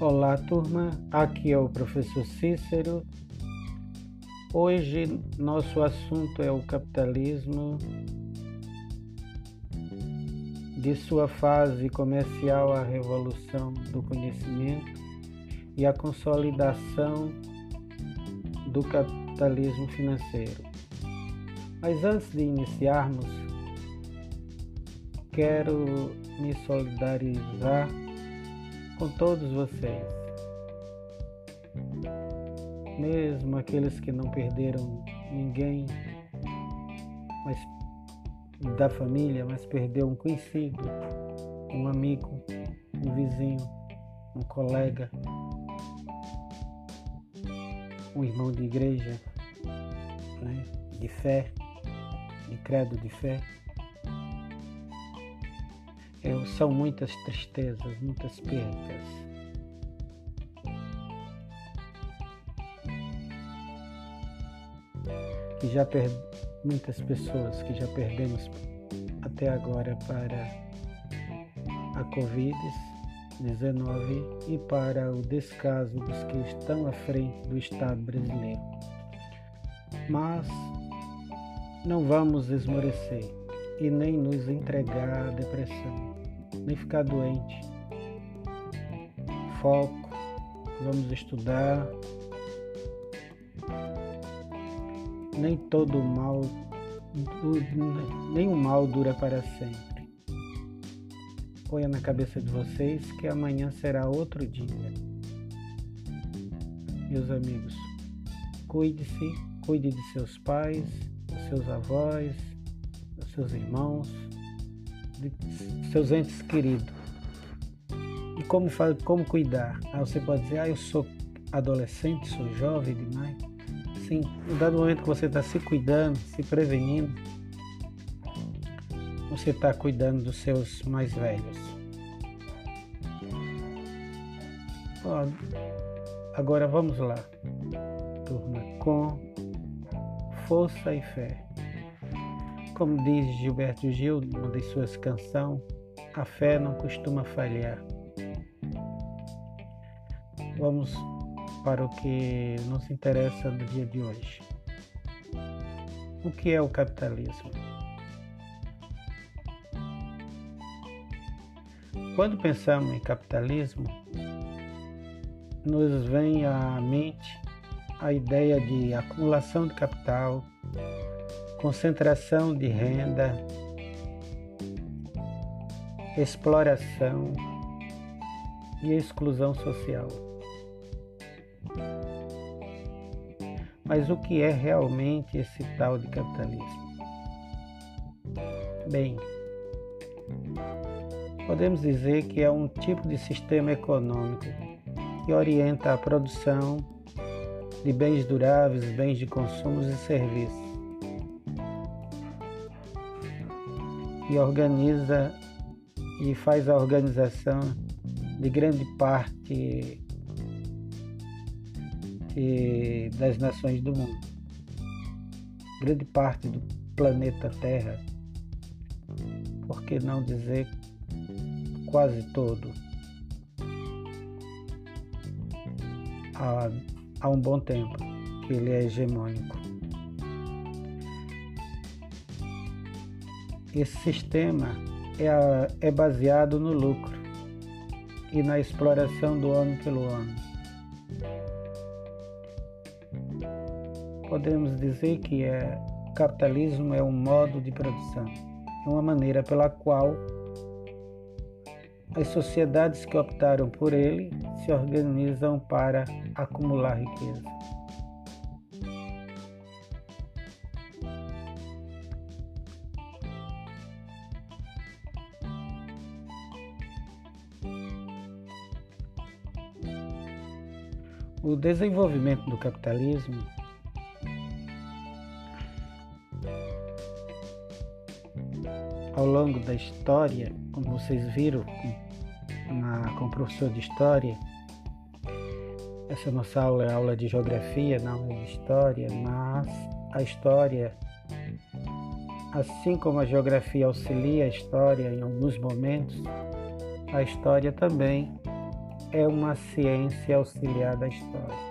Olá, turma. Aqui é o professor Cícero. Hoje nosso assunto é o capitalismo de sua fase comercial à revolução do conhecimento e a consolidação do capitalismo financeiro. Mas antes de iniciarmos, quero me solidarizar com todos vocês, mesmo aqueles que não perderam ninguém mas, da família, mas perdeu um conhecido, um amigo, um vizinho, um colega, um irmão de igreja, né, de fé, de credo de fé. São muitas tristezas, muitas perdas. Que já per... muitas pessoas que já perdemos até agora para a Covid-19 e para o descaso dos que estão à frente do Estado brasileiro. Mas não vamos esmorecer e nem nos entregar à depressão nem ficar doente. Foco, vamos estudar. Nem todo mal, nenhum mal dura para sempre. Ponha na cabeça de vocês que amanhã será outro dia. Meus amigos, cuide-se, cuide de seus pais, dos seus avós, dos seus irmãos, de seus entes queridos. E como, como cuidar? Ah, você pode dizer, ah, eu sou adolescente, sou jovem demais. Sim, no dado momento que você está se cuidando, se prevenindo, você está cuidando dos seus mais velhos. agora vamos lá, turma, com força e fé. Como diz Gilberto Gil, numa das suas canções, a fé não costuma falhar. Vamos para o que nos interessa no dia de hoje. O que é o capitalismo? Quando pensamos em capitalismo, nos vem à mente a ideia de acumulação de capital, concentração de renda, exploração e exclusão social. Mas o que é realmente esse tal de capitalismo? Bem, podemos dizer que é um tipo de sistema econômico que orienta a produção de bens duráveis, bens de consumo e serviços e organiza e faz a organização de grande parte das nações do mundo, grande parte do planeta Terra, por que não dizer quase todo, há, há um bom tempo que ele é hegemônico. Esse sistema é, é baseado no lucro e na exploração do homem pelo homem. Podemos dizer que é, capitalismo é um modo de produção, é uma maneira pela qual as sociedades que optaram por ele se organizam para acumular riqueza. O desenvolvimento do capitalismo? Ao longo da história, como vocês viram na, com o professor de história, essa nossa aula é aula de geografia, não é de história, mas a história, assim como a geografia auxilia a história em alguns momentos, a história também é uma ciência auxiliar da história.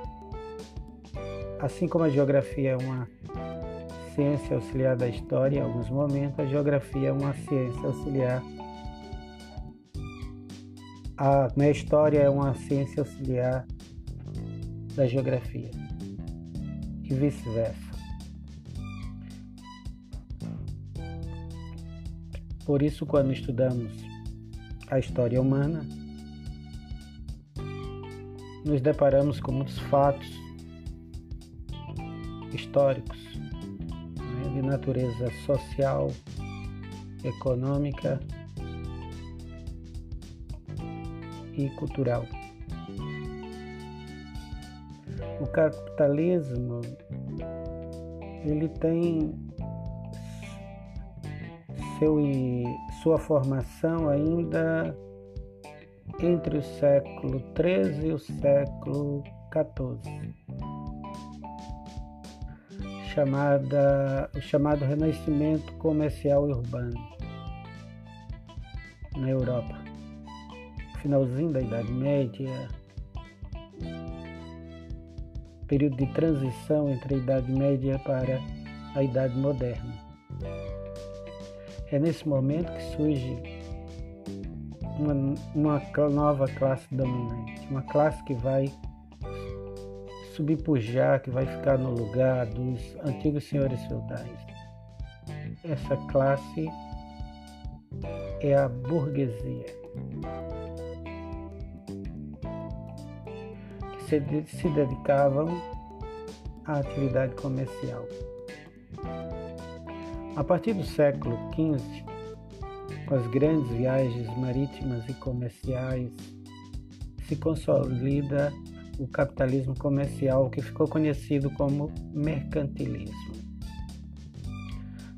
Assim como a geografia é uma ciência auxiliar da história, em alguns momentos, a geografia é uma ciência auxiliar. A minha história é uma ciência auxiliar da geografia e vice-versa. Por isso, quando estudamos a história humana, nos deparamos com muitos fatos históricos né, de natureza social, econômica e cultural. O capitalismo ele tem seu, sua formação ainda entre o século XIII e o século XIV, chamada, o chamado Renascimento Comercial e Urbano na Europa, finalzinho da Idade Média, período de transição entre a Idade Média para a Idade Moderna. É nesse momento que surge uma, uma nova classe dominante, uma classe que vai subpujar, que vai ficar no lugar dos antigos senhores feudais. Essa classe é a burguesia, que se, se dedicavam à atividade comercial. A partir do século XV, com as grandes viagens marítimas e comerciais, se consolida o capitalismo comercial que ficou conhecido como mercantilismo.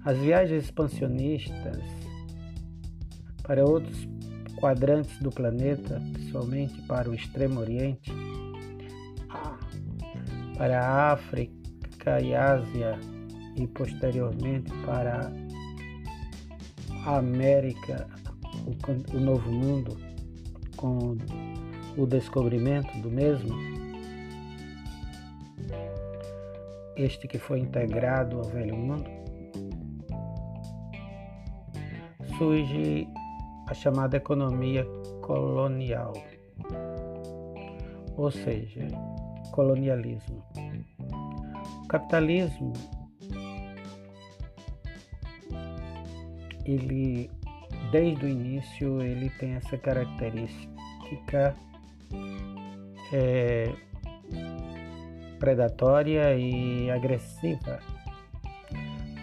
As viagens expansionistas para outros quadrantes do planeta, principalmente para o Extremo Oriente, para a África e Ásia e posteriormente para a América, o, o Novo Mundo, com o descobrimento do mesmo, este que foi integrado ao Velho Mundo, surge a chamada economia colonial, ou seja, colonialismo. O capitalismo ele desde o início ele tem essa característica é, predatória e agressiva,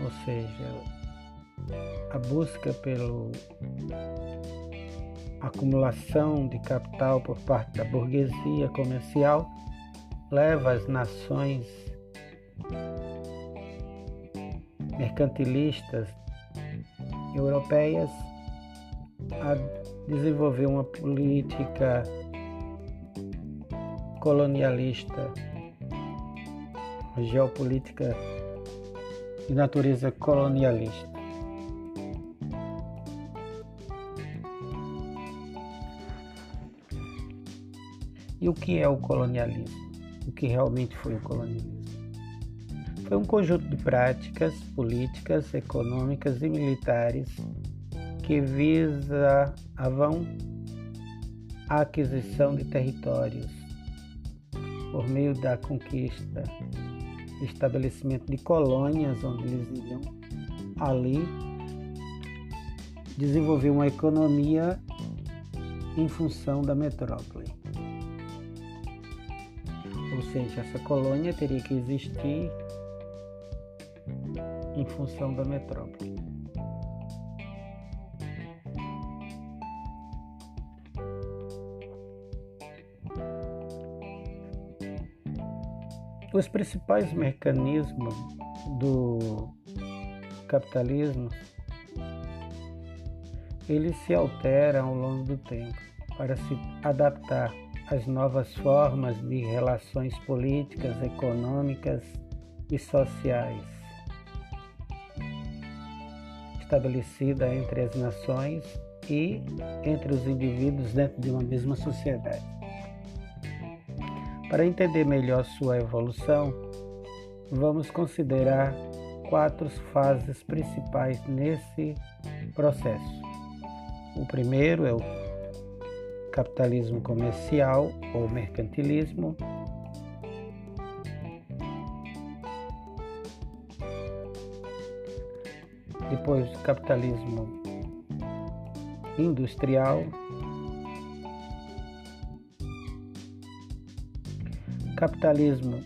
ou seja, a busca pela acumulação de capital por parte da burguesia comercial leva as nações mercantilistas europeias a desenvolver uma política colonialista, geopolítica de natureza colonialista. E o que é o colonialismo? O que realmente foi o colonialismo? Foi um conjunto de práticas políticas, econômicas e militares que visavam a aquisição de territórios por meio da conquista, estabelecimento de colônias onde eles iriam ali desenvolver uma economia em função da metrópole. Ou seja, essa colônia teria que existir em função da metrópole. Os principais mecanismos do capitalismo eles se alteram ao longo do tempo para se adaptar às novas formas de relações políticas, econômicas e sociais estabelecida entre as nações e entre os indivíduos dentro de uma mesma sociedade. Para entender melhor sua evolução, vamos considerar quatro fases principais nesse processo. O primeiro é o capitalismo comercial ou mercantilismo. Depois, o capitalismo industrial. Capitalismo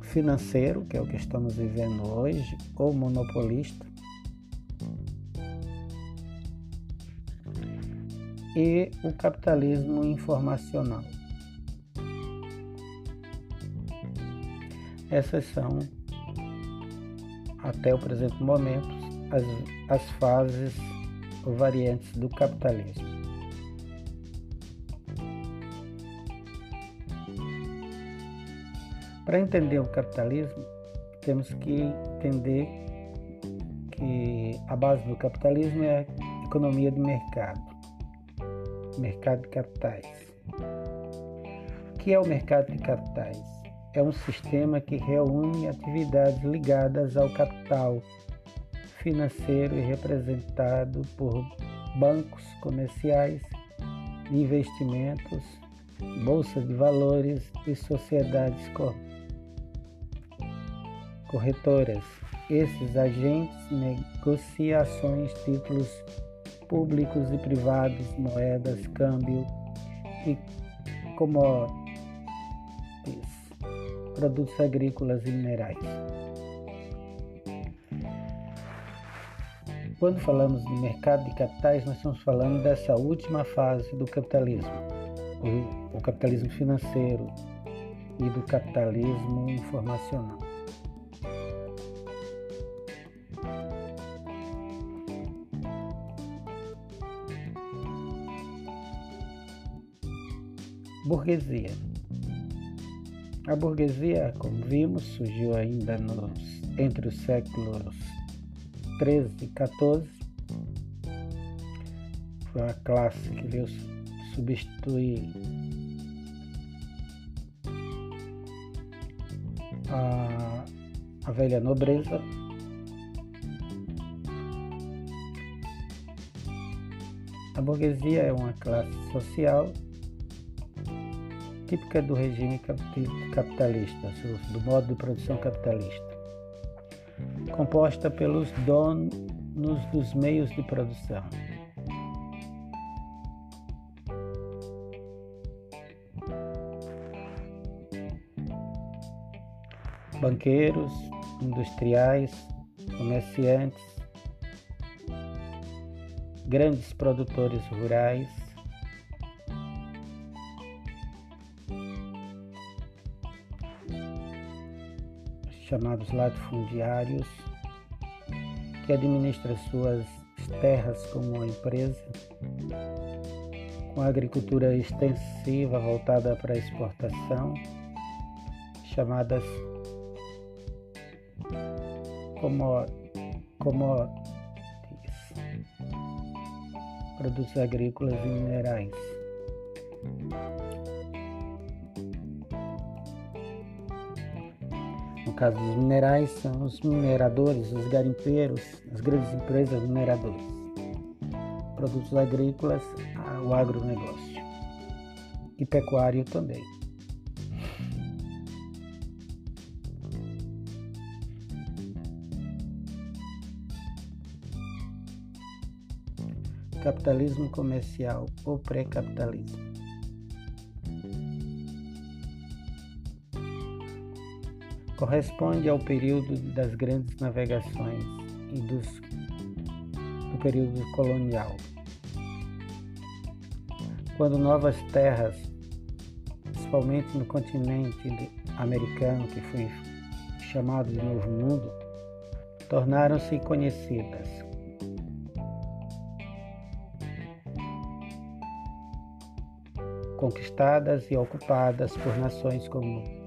financeiro, que é o que estamos vivendo hoje, ou monopolista. E o capitalismo informacional. Essas são, até o presente momento, as, as fases ou variantes do capitalismo. Para entender o capitalismo, temos que entender que a base do capitalismo é a economia de mercado, mercado de capitais. O que é o mercado de capitais? É um sistema que reúne atividades ligadas ao capital financeiro e representado por bancos comerciais, investimentos, bolsas de valores e sociedades corretoras. Esses agentes negociam ações, títulos públicos e privados, moedas, câmbio e commodities, produtos agrícolas e minerais. Quando falamos de mercado de capitais, nós estamos falando dessa última fase do capitalismo, o, o capitalismo financeiro e do capitalismo informacional. Burguesia. A burguesia, como vimos, surgiu ainda nos, entre os séculos 13 e 14. Foi uma classe que veio substituir a, a velha nobreza. A burguesia é uma classe social típica do regime capitalista, do modo de produção capitalista, composta pelos donos dos meios de produção. Banqueiros, industriais, comerciantes, grandes produtores rurais, chamados latifundiários, que administra suas terras como uma empresa, com agricultura extensiva voltada para exportação, chamadas commodities, produtos agrícolas e minerais. Caso dos minerais, são os mineradores, os garimpeiros, as grandes empresas mineradoras. Produtos agrícolas, o agronegócio. E pecuário também. Capitalismo comercial ou pré-capitalismo. Corresponde ao período das grandes navegações e dos, do período colonial, quando novas terras, principalmente no continente americano, que foi chamado de Novo Mundo, tornaram-se conhecidas. Conquistadas e ocupadas por nações como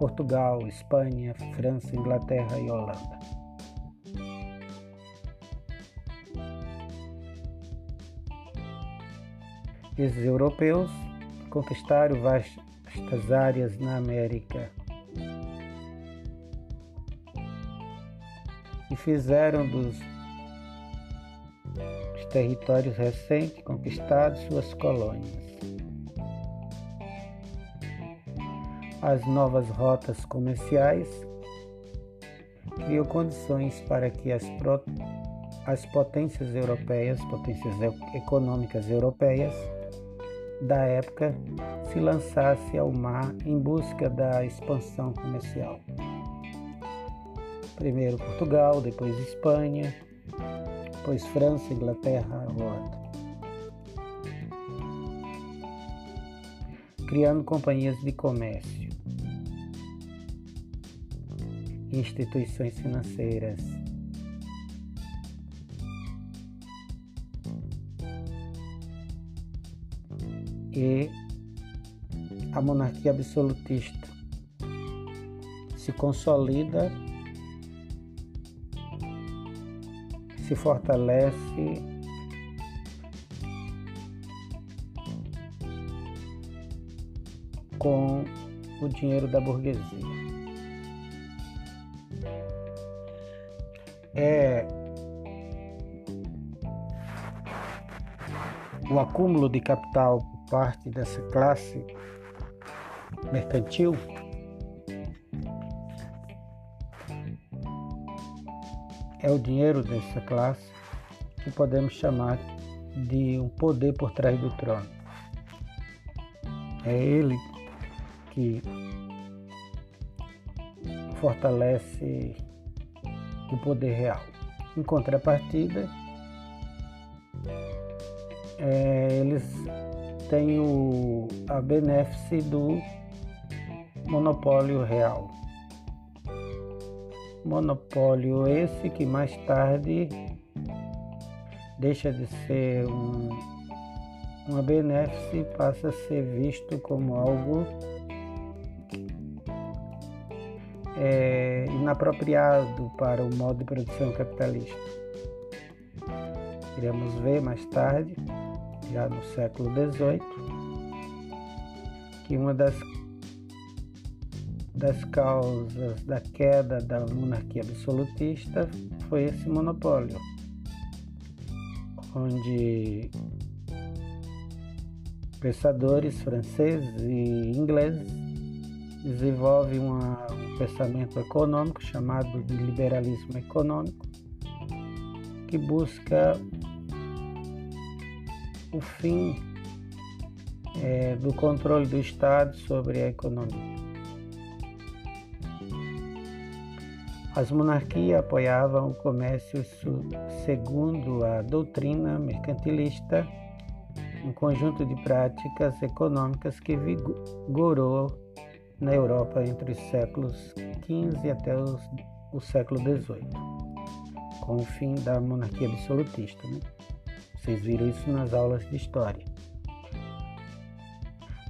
Portugal, Espanha, França, Inglaterra e Holanda. Esses europeus conquistaram vastas áreas na América e fizeram dos territórios recentes conquistados suas colônias. As novas rotas comerciais criou condições para que as, pro, as potências europeias, potências econômicas europeias da época, se lançassem ao mar em busca da expansão comercial. Primeiro Portugal, depois Espanha, depois França, Inglaterra, Holanda. Criando companhias de comércio instituições financeiras. E a monarquia absolutista se consolida, se fortalece com o dinheiro da burguesia. É o acúmulo de capital por parte dessa classe mercantil é o dinheiro dessa classe que podemos chamar de um poder por trás do trono. É ele que fortalece do poder real. Em contrapartida, é, eles têm o, a benéfice do monopólio real. Monopólio esse que mais tarde deixa de ser um, uma benéfice e passa a ser visto como algo é, inapropriado para o modo de produção capitalista. Iremos ver mais tarde, já no século XVIII, que uma das, das causas da queda da monarquia absolutista foi esse monopólio, onde pensadores franceses e ingleses desenvolvem uma pensamento econômico chamado de liberalismo econômico, que busca o fim é, do controle do Estado sobre a economia. As monarquias apoiavam o comércio segundo a doutrina mercantilista, um conjunto de práticas econômicas que vigorou na Europa entre os séculos XV até os, o século XVIII, com o fim da monarquia absolutista. Né? Vocês viram isso nas aulas de história.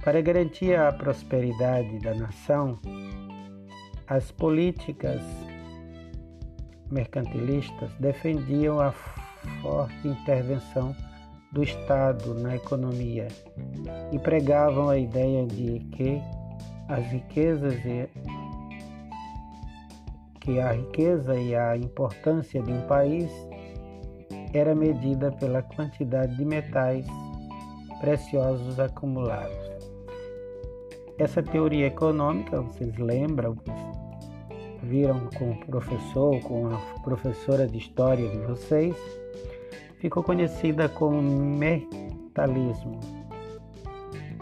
Para garantir a prosperidade da nação, as políticas mercantilistas defendiam a forte intervenção do Estado na economia e pregavam a ideia de que as riquezas e que a riqueza e a importância de um país era medida pela quantidade de metais preciosos acumulados. Essa teoria econômica, vocês lembram, viram com o professor, com a professora de história de vocês, ficou conhecida como metalismo,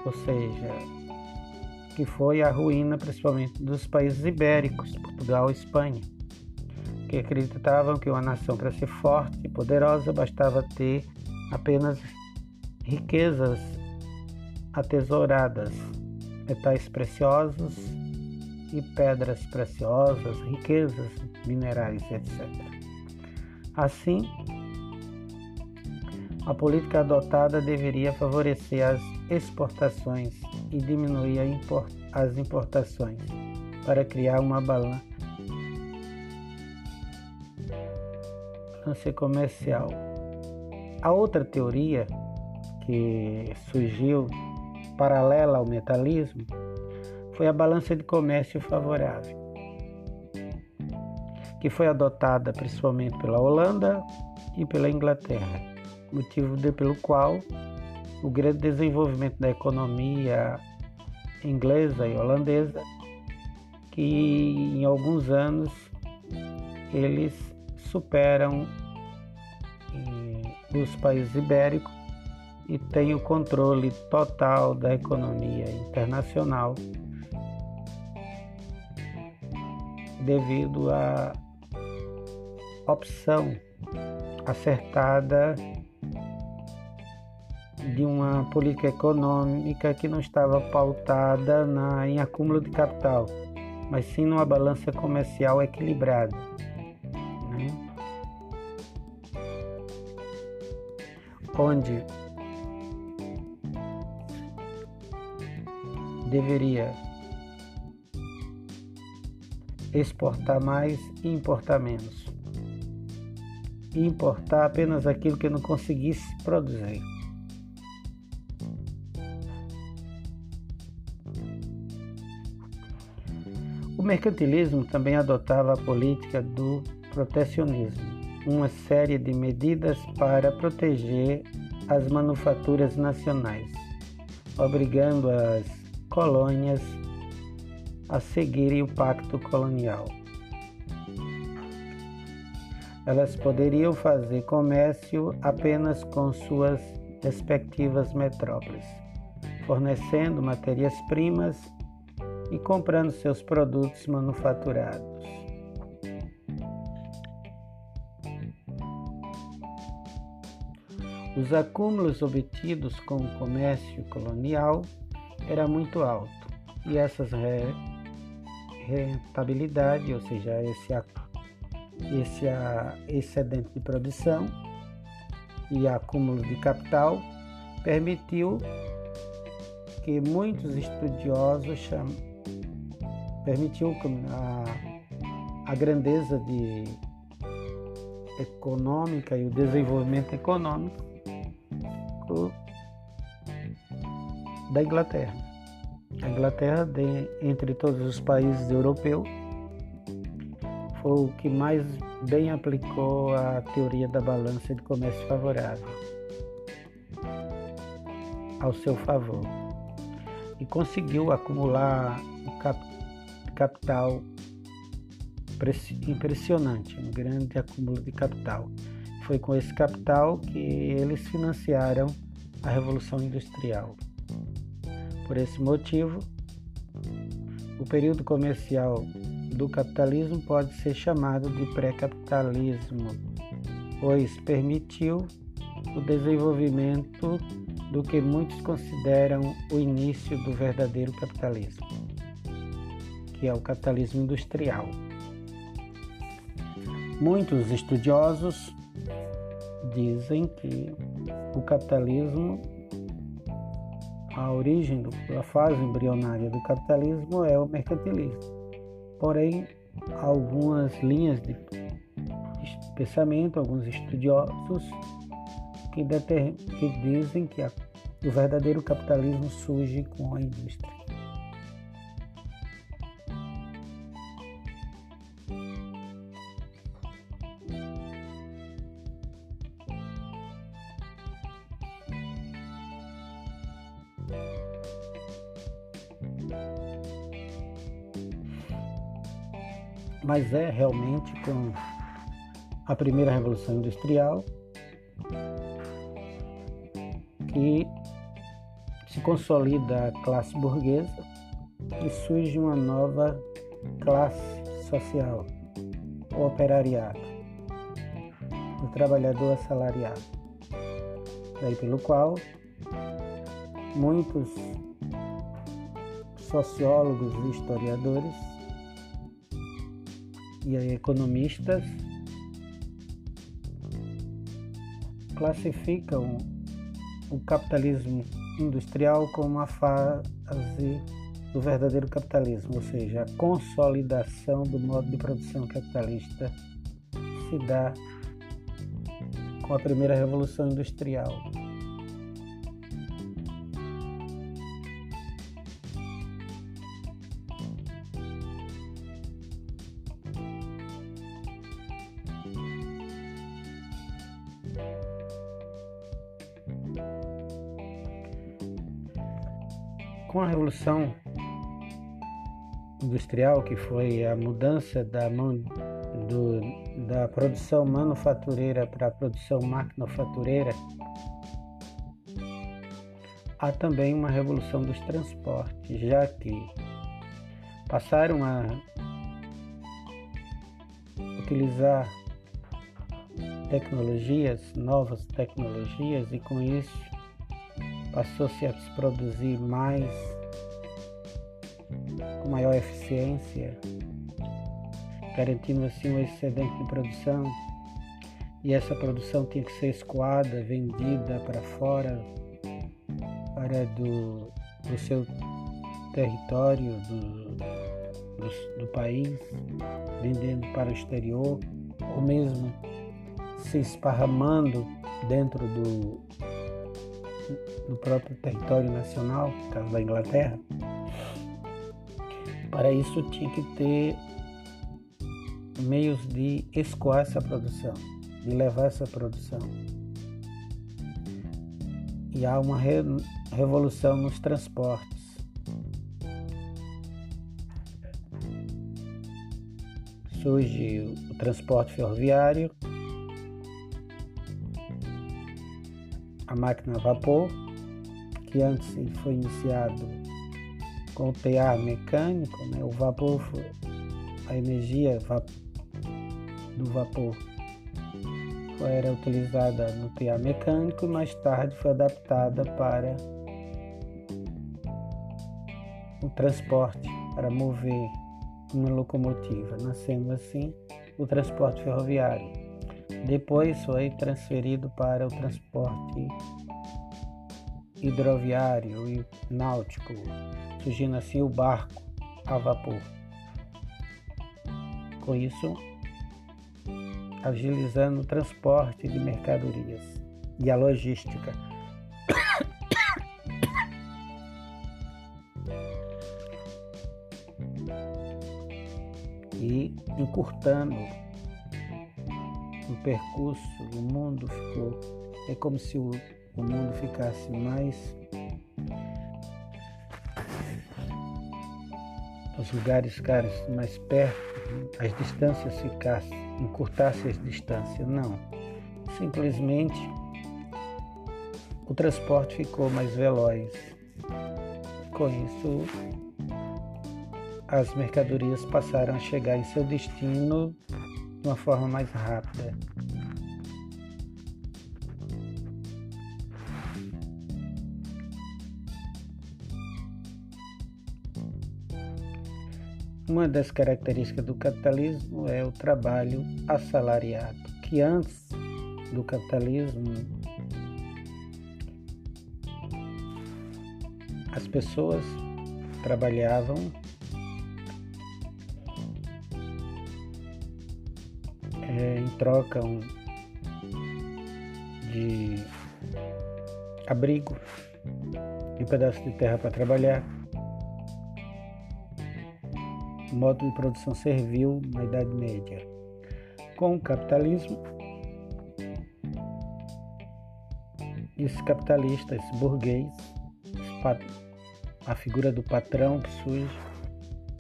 ou seja, que foi a ruína principalmente dos países ibéricos, Portugal e Espanha, que acreditavam que uma nação para ser forte e poderosa bastava ter apenas riquezas atesouradas, metais preciosos e pedras preciosas, riquezas minerais, etc. Assim, a política adotada deveria favorecer as exportações e diminuir import as importações para criar uma balança comercial. A outra teoria que surgiu paralela ao metalismo foi a balança de comércio favorável, que foi adotada principalmente pela Holanda e pela Inglaterra, motivo de, pelo qual o grande desenvolvimento da economia inglesa e holandesa, que em alguns anos eles superam eh, os países ibéricos e têm o controle total da economia internacional devido à opção acertada de uma política econômica que não estava pautada na, em acúmulo de capital, mas sim numa balança comercial equilibrada. Né? Onde deveria exportar mais e importar menos. E importar apenas aquilo que não conseguisse produzir. Mercantilismo também adotava a política do protecionismo, uma série de medidas para proteger as manufaturas nacionais, obrigando as colônias a seguirem o pacto colonial. Elas poderiam fazer comércio apenas com suas respectivas metrópoles, fornecendo matérias-primas e comprando seus produtos manufaturados. Os acúmulos obtidos com o comércio colonial era muito alto e essas rentabilidade, ou seja, esse, esse excedente de produção e acúmulo de capital permitiu que muitos estudiosos cham... permitiu a, a grandeza de econômica e o desenvolvimento econômico da Inglaterra. A Inglaterra, de, entre todos os países europeus, foi o que mais bem aplicou a teoria da balança de comércio favorável ao seu favor e conseguiu acumular um capital impressionante, um grande acúmulo de capital. Foi com esse capital que eles financiaram a Revolução Industrial. Por esse motivo, o período comercial do capitalismo pode ser chamado de pré-capitalismo, pois permitiu o desenvolvimento do que muitos consideram o início do verdadeiro capitalismo, que é o capitalismo industrial. Muitos estudiosos dizem que o capitalismo a origem da fase embrionária do capitalismo é o mercantilismo. Porém, algumas linhas de pensamento, alguns estudiosos que, que dizem que a, o verdadeiro capitalismo surge com a indústria. Mas é realmente com a primeira revolução industrial que se consolida a classe burguesa e surge uma nova classe social, o operariado, o trabalhador assalariado. Daí pelo qual muitos sociólogos e historiadores e economistas classificam o capitalismo industrial como a fase do verdadeiro capitalismo, ou seja, a consolidação do modo de produção capitalista se dá com a primeira revolução industrial. Com a Revolução Industrial, que foi a mudança da, mão, do, da produção manufatureira para a produção maquinofatureira, há também uma revolução dos transportes, já que passaram a utilizar tecnologias, novas tecnologias, e com isso passou-se a produzir mais, com maior eficiência, garantindo assim um excedente de produção. E essa produção tinha que ser escoada, vendida para fora, para do, do seu território, do, do, do país, vendendo para o exterior, ou mesmo se esparramando dentro do, do próprio território nacional, no caso da Inglaterra. Para isso tinha que ter meios de escoar essa produção, de levar essa produção. E há uma re revolução nos transportes. Surge o transporte ferroviário, a máquina a vapor, que antes foi iniciado com o tear mecânico, né? o vapor, a energia do vapor era utilizada no tear mecânico e mais tarde foi adaptada para o transporte, para mover uma locomotiva, nascendo assim o transporte ferroviário. Depois foi transferido para o transporte hidroviário e náutico, surgindo assim o barco a vapor. Com isso, agilizando o transporte de mercadorias e a logística. e encurtando o percurso, o mundo ficou. É como se o, o mundo ficasse mais. Os lugares ficassem mais perto, as distâncias ficassem, encurtassem as distâncias. Não. Simplesmente o transporte ficou mais veloz. Com isso, as mercadorias passaram a chegar em seu destino de uma forma mais rápida. Uma das características do capitalismo é o trabalho assalariado, que antes do capitalismo as pessoas trabalhavam é, em troca de abrigo e um pedaço de terra para trabalhar. Modo de produção servil na Idade Média. Com o capitalismo, esse capitalista, esse burguês, a figura do patrão que surge,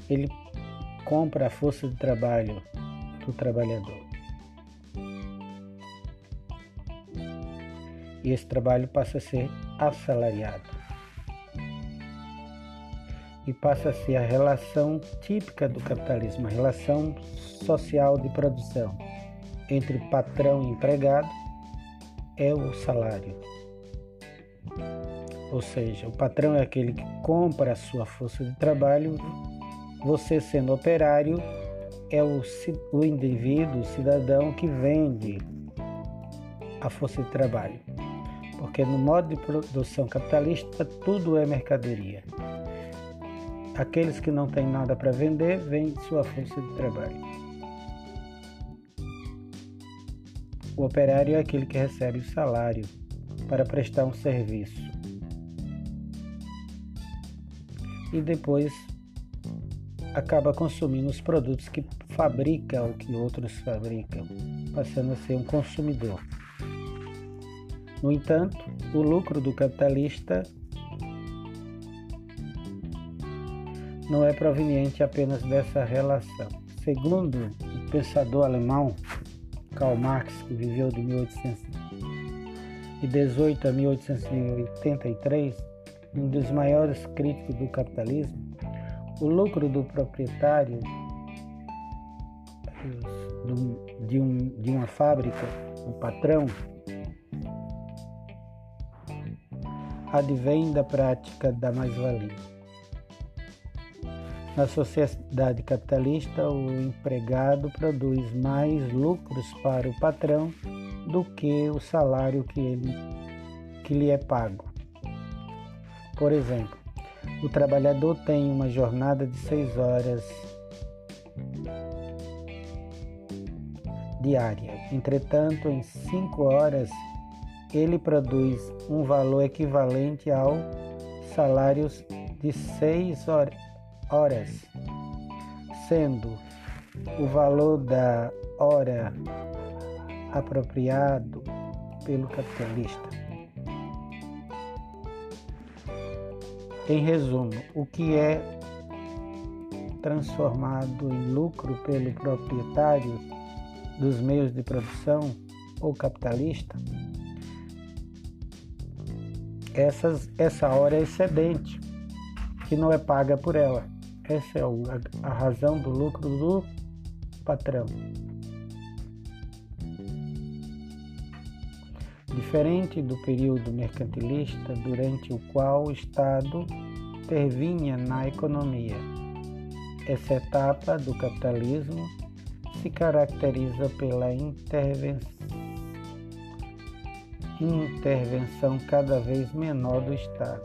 ele compra a força de trabalho do trabalhador. e esse trabalho passa a ser assalariado. E passa a ser a relação típica do capitalismo, a relação social de produção entre patrão e empregado é o salário. Ou seja, o patrão é aquele que compra a sua força de trabalho, você sendo operário é o, o indivíduo, o cidadão que vende a força de trabalho porque no modo de produção capitalista tudo é mercadoria. Aqueles que não têm nada para vender vendem sua força de trabalho. O operário é aquele que recebe o salário para prestar um serviço. E depois acaba consumindo os produtos que fabrica ou que outros fabricam, passando a ser um consumidor. No entanto, o lucro do capitalista não é proveniente apenas dessa relação. Segundo o pensador alemão Karl Marx, que viveu de 1818 a 1883, um dos maiores críticos do capitalismo, o lucro do proprietário de, um, de uma fábrica, o patrão, advém da prática da mais-valia. Na sociedade capitalista, o empregado produz mais lucros para o patrão do que o salário que, ele, que lhe é pago. Por exemplo, o trabalhador tem uma jornada de seis horas diária. Entretanto, em cinco horas, ele produz um valor equivalente ao salário de seis horas, sendo o valor da hora apropriado pelo capitalista. Em resumo, o que é transformado em lucro pelo proprietário dos meios de produção ou capitalista, essas, essa hora é excedente, que não é paga por ela. Essa é a, razão do lucro do patrão. Diferente do período mercantilista, durante o qual o Estado intervinha na economia. Essa etapa do capitalismo se caracteriza pela intervenção cada vez menor do Estado,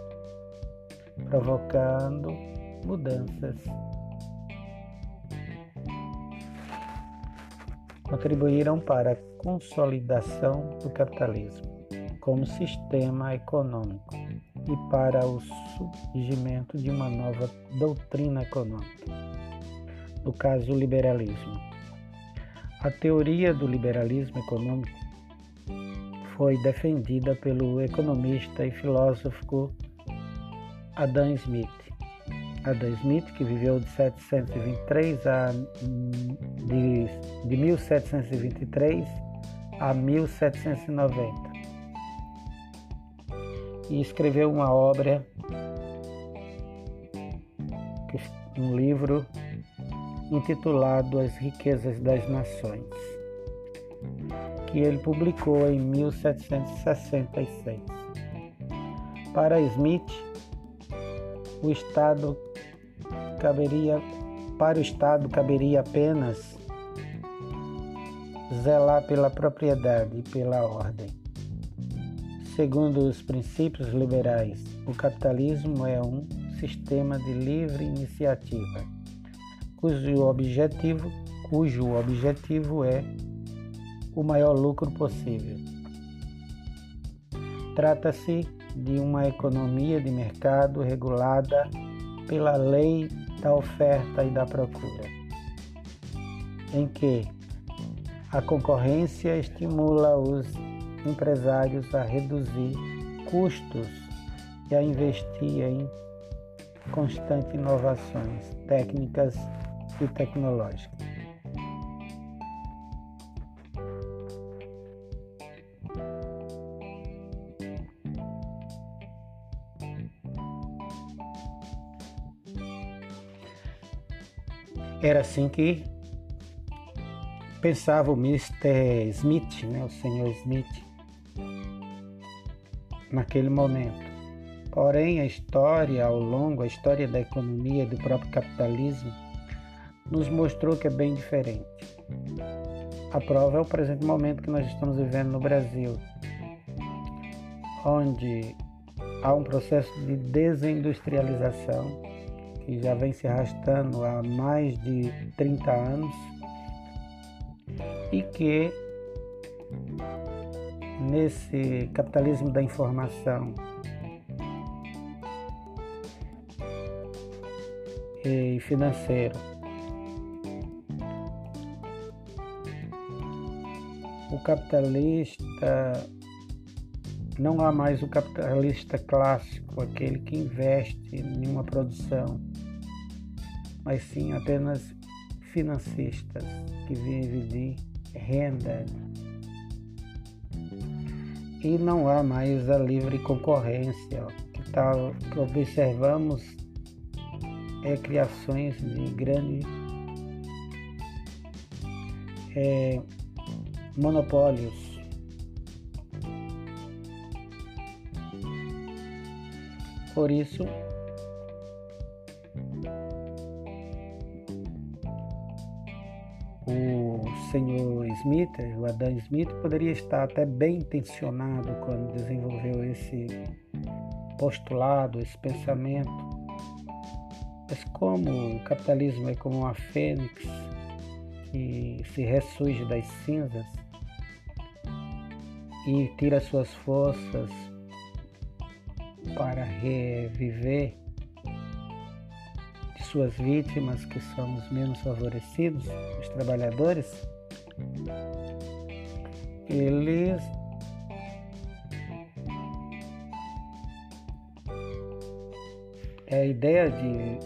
provocando mudanças. Contribuíram para a consolidação do capitalismo como sistema econômico e para o surgimento de uma nova doutrina econômica, no caso, o liberalismo. A teoria do liberalismo econômico foi defendida pelo economista e filósofo Adam Smith. Adam Smith, que viveu de 723 a de, de 1723 a 1790 e escreveu uma obra, um livro intitulado As Riquezas das Nações que ele publicou em 1766. Para Smith, o Estado caberia para o Estado caberia apenas zelar pela propriedade e pela ordem. Segundo os princípios liberais, o capitalismo é um sistema de livre iniciativa, cujo objetivo, cujo objetivo é o maior lucro possível. Trata-se de uma economia de mercado regulada pela lei da oferta e da procura, em que a concorrência estimula os empresários a reduzir custos e a investir em constantes inovações técnicas e tecnológicas. Era assim que pensava o Mr. Smith, né, o senhor Smith, naquele momento. Porém, a história ao longo, a história da economia do próprio capitalismo, nos mostrou que é bem diferente. A prova é o presente momento que nós estamos vivendo no Brasil, onde há um processo de desindustrialização que já vem se arrastando há mais de 30 anos. E que nesse capitalismo da informação e financeiro o capitalista não há mais o capitalista clássico, aquele que investe em uma produção mas sim apenas financistas que vivem de renda. E não há mais a livre concorrência. Que, tal, que observamos é criações de grande é, monopólios. Por isso, senhor Smith, o Adam Smith, poderia estar até bem intencionado quando desenvolveu esse postulado, esse pensamento. Mas como o capitalismo é como uma fênix que se ressurge das cinzas e tira suas forças para reviver de suas vítimas, que são os menos favorecidos, os trabalhadores, eles é a ideia de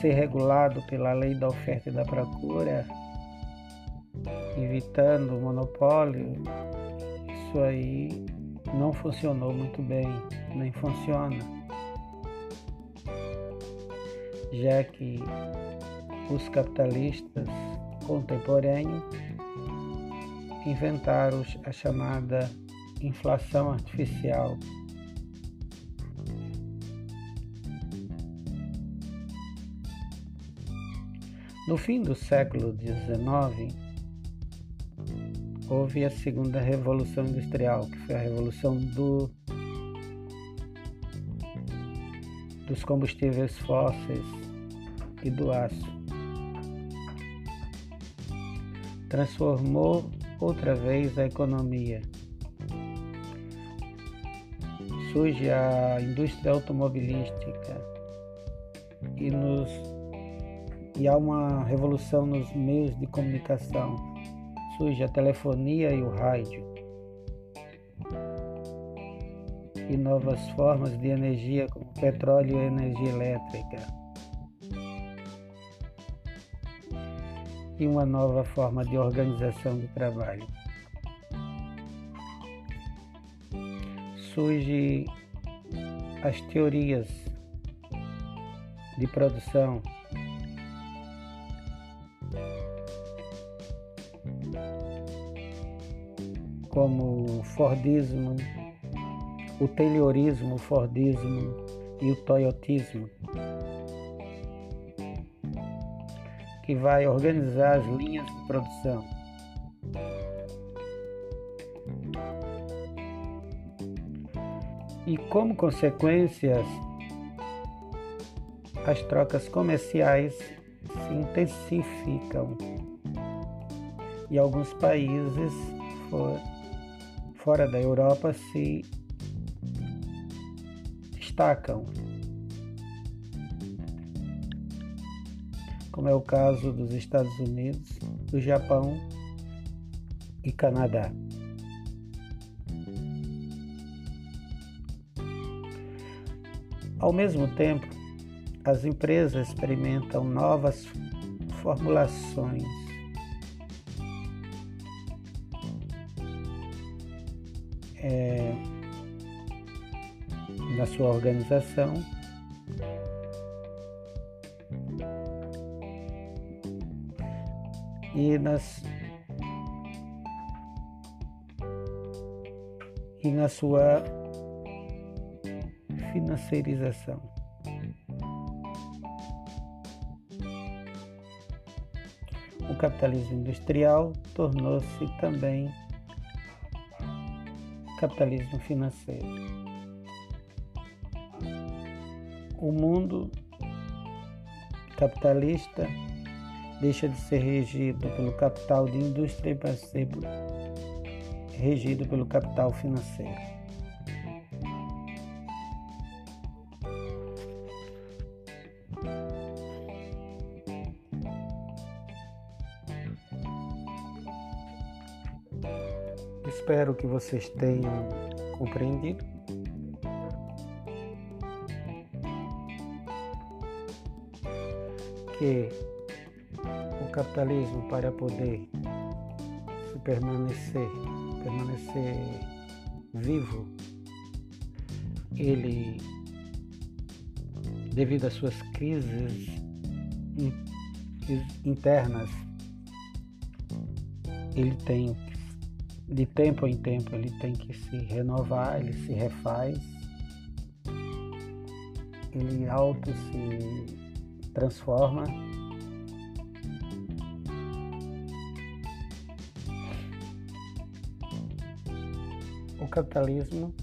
ser regulado pela lei da oferta e da procura, evitando o monopólio, isso aí não funcionou muito bem, nem funciona, já que os capitalistas contemporâneos inventaram a chamada inflação artificial No fim do século XIX, houve a segunda revolução industrial, que foi a revolução do, dos combustíveis fósseis e do aço. Transformou outra vez a economia. Surge a indústria automobilística e nos e há uma revolução nos meios de comunicação. Surge a telefonia e o rádio. E novas formas de energia, como petróleo e energia elétrica. Uma nova forma de organização do trabalho. Surge as teorias de produção como o Fordismo, o Taylorismo, o Fordismo e o Toyotismo, que vai organizar as linhas de produção. E como consequências, as trocas comerciais se intensificam e alguns países fora da Europa se destacam, como é o caso dos Estados Unidos, do Japão e Canadá. Ao mesmo tempo, as empresas experimentam novas formulações é, na sua organização. E nas e na sua financeirização. O capitalismo industrial tornou-se também capitalismo financeiro. O mundo capitalista deixa de ser regido pelo capital de indústria para ser regido pelo capital financeiro. Espero que vocês tenham compreendido. que capitalismo para poder se permanecer, permanecer vivo, ele devido às suas crises internas, ele tem de tempo em tempo ele tem que se renovar, ele se refaz, ele auto se transforma. Capitalismo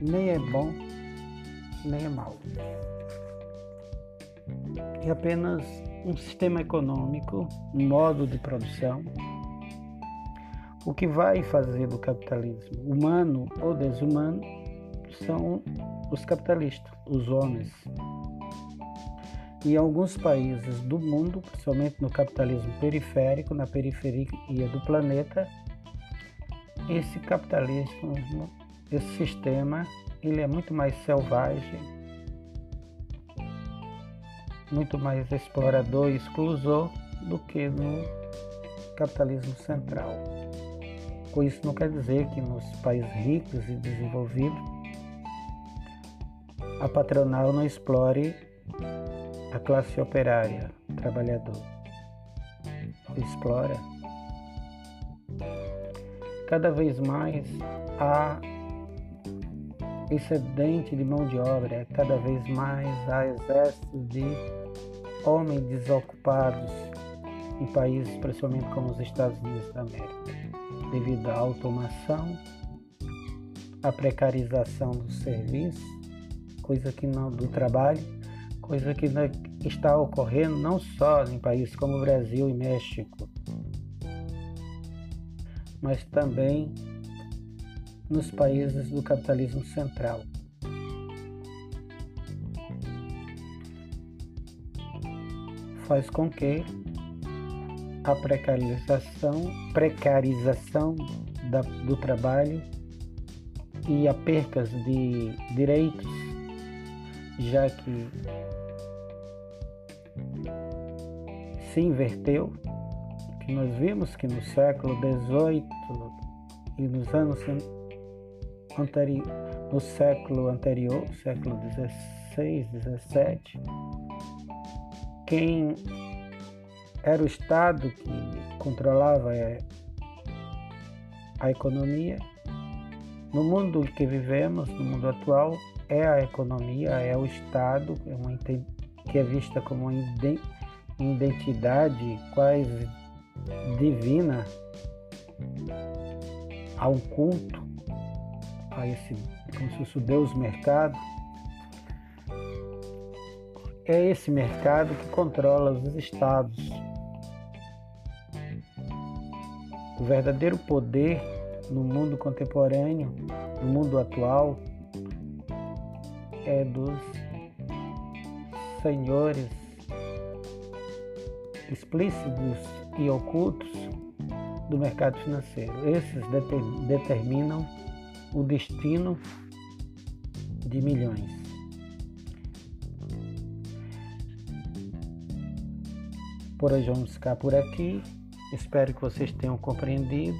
nem é bom, nem é mau. É apenas um sistema econômico, um modo de produção. O que vai fazer do capitalismo humano ou desumano são os capitalistas, os homens. Em alguns países do mundo, principalmente no capitalismo periférico, na periferia do planeta, esse capitalismo, esse sistema, ele é muito mais selvagem, muito mais explorador e exclusor do que no capitalismo central. Com isso não quer dizer que nos países ricos e desenvolvidos a patronal não explore a classe operária, trabalhador. Explora. Cada vez mais há excedente de mão de obra, cada vez mais há exércitos de homens desocupados em países, principalmente como os Estados Unidos da América, devido à automação, à precarização do serviço, coisa que não do trabalho coisa que está ocorrendo não só em países como o Brasil e México, mas também nos países do capitalismo central. Faz com que a precarização, precarização da, do trabalho e a percas de direitos, já que se inverteu, nós vimos que no século XVIII e nos anos anteri no século anterior, século XVI, XVII, quem era o Estado que controlava a economia. No mundo que vivemos, no mundo atual, é a economia, é o Estado, é uma, que é vista como uma identidade quase divina a um culto a esse como se fosse o Deus mercado. É esse mercado que controla os estados. O verdadeiro poder no mundo contemporâneo no mundo atual é dos senhores explícitos e ocultos do mercado financeiro. Esses determinam o destino de milhões. Por hoje vamos ficar por aqui. Espero que vocês tenham compreendido.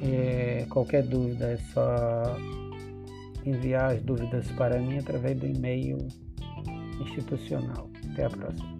É, é qualquer dúvida é só enviar as dúvidas para mim através do e-mail institucional. Até a próxima.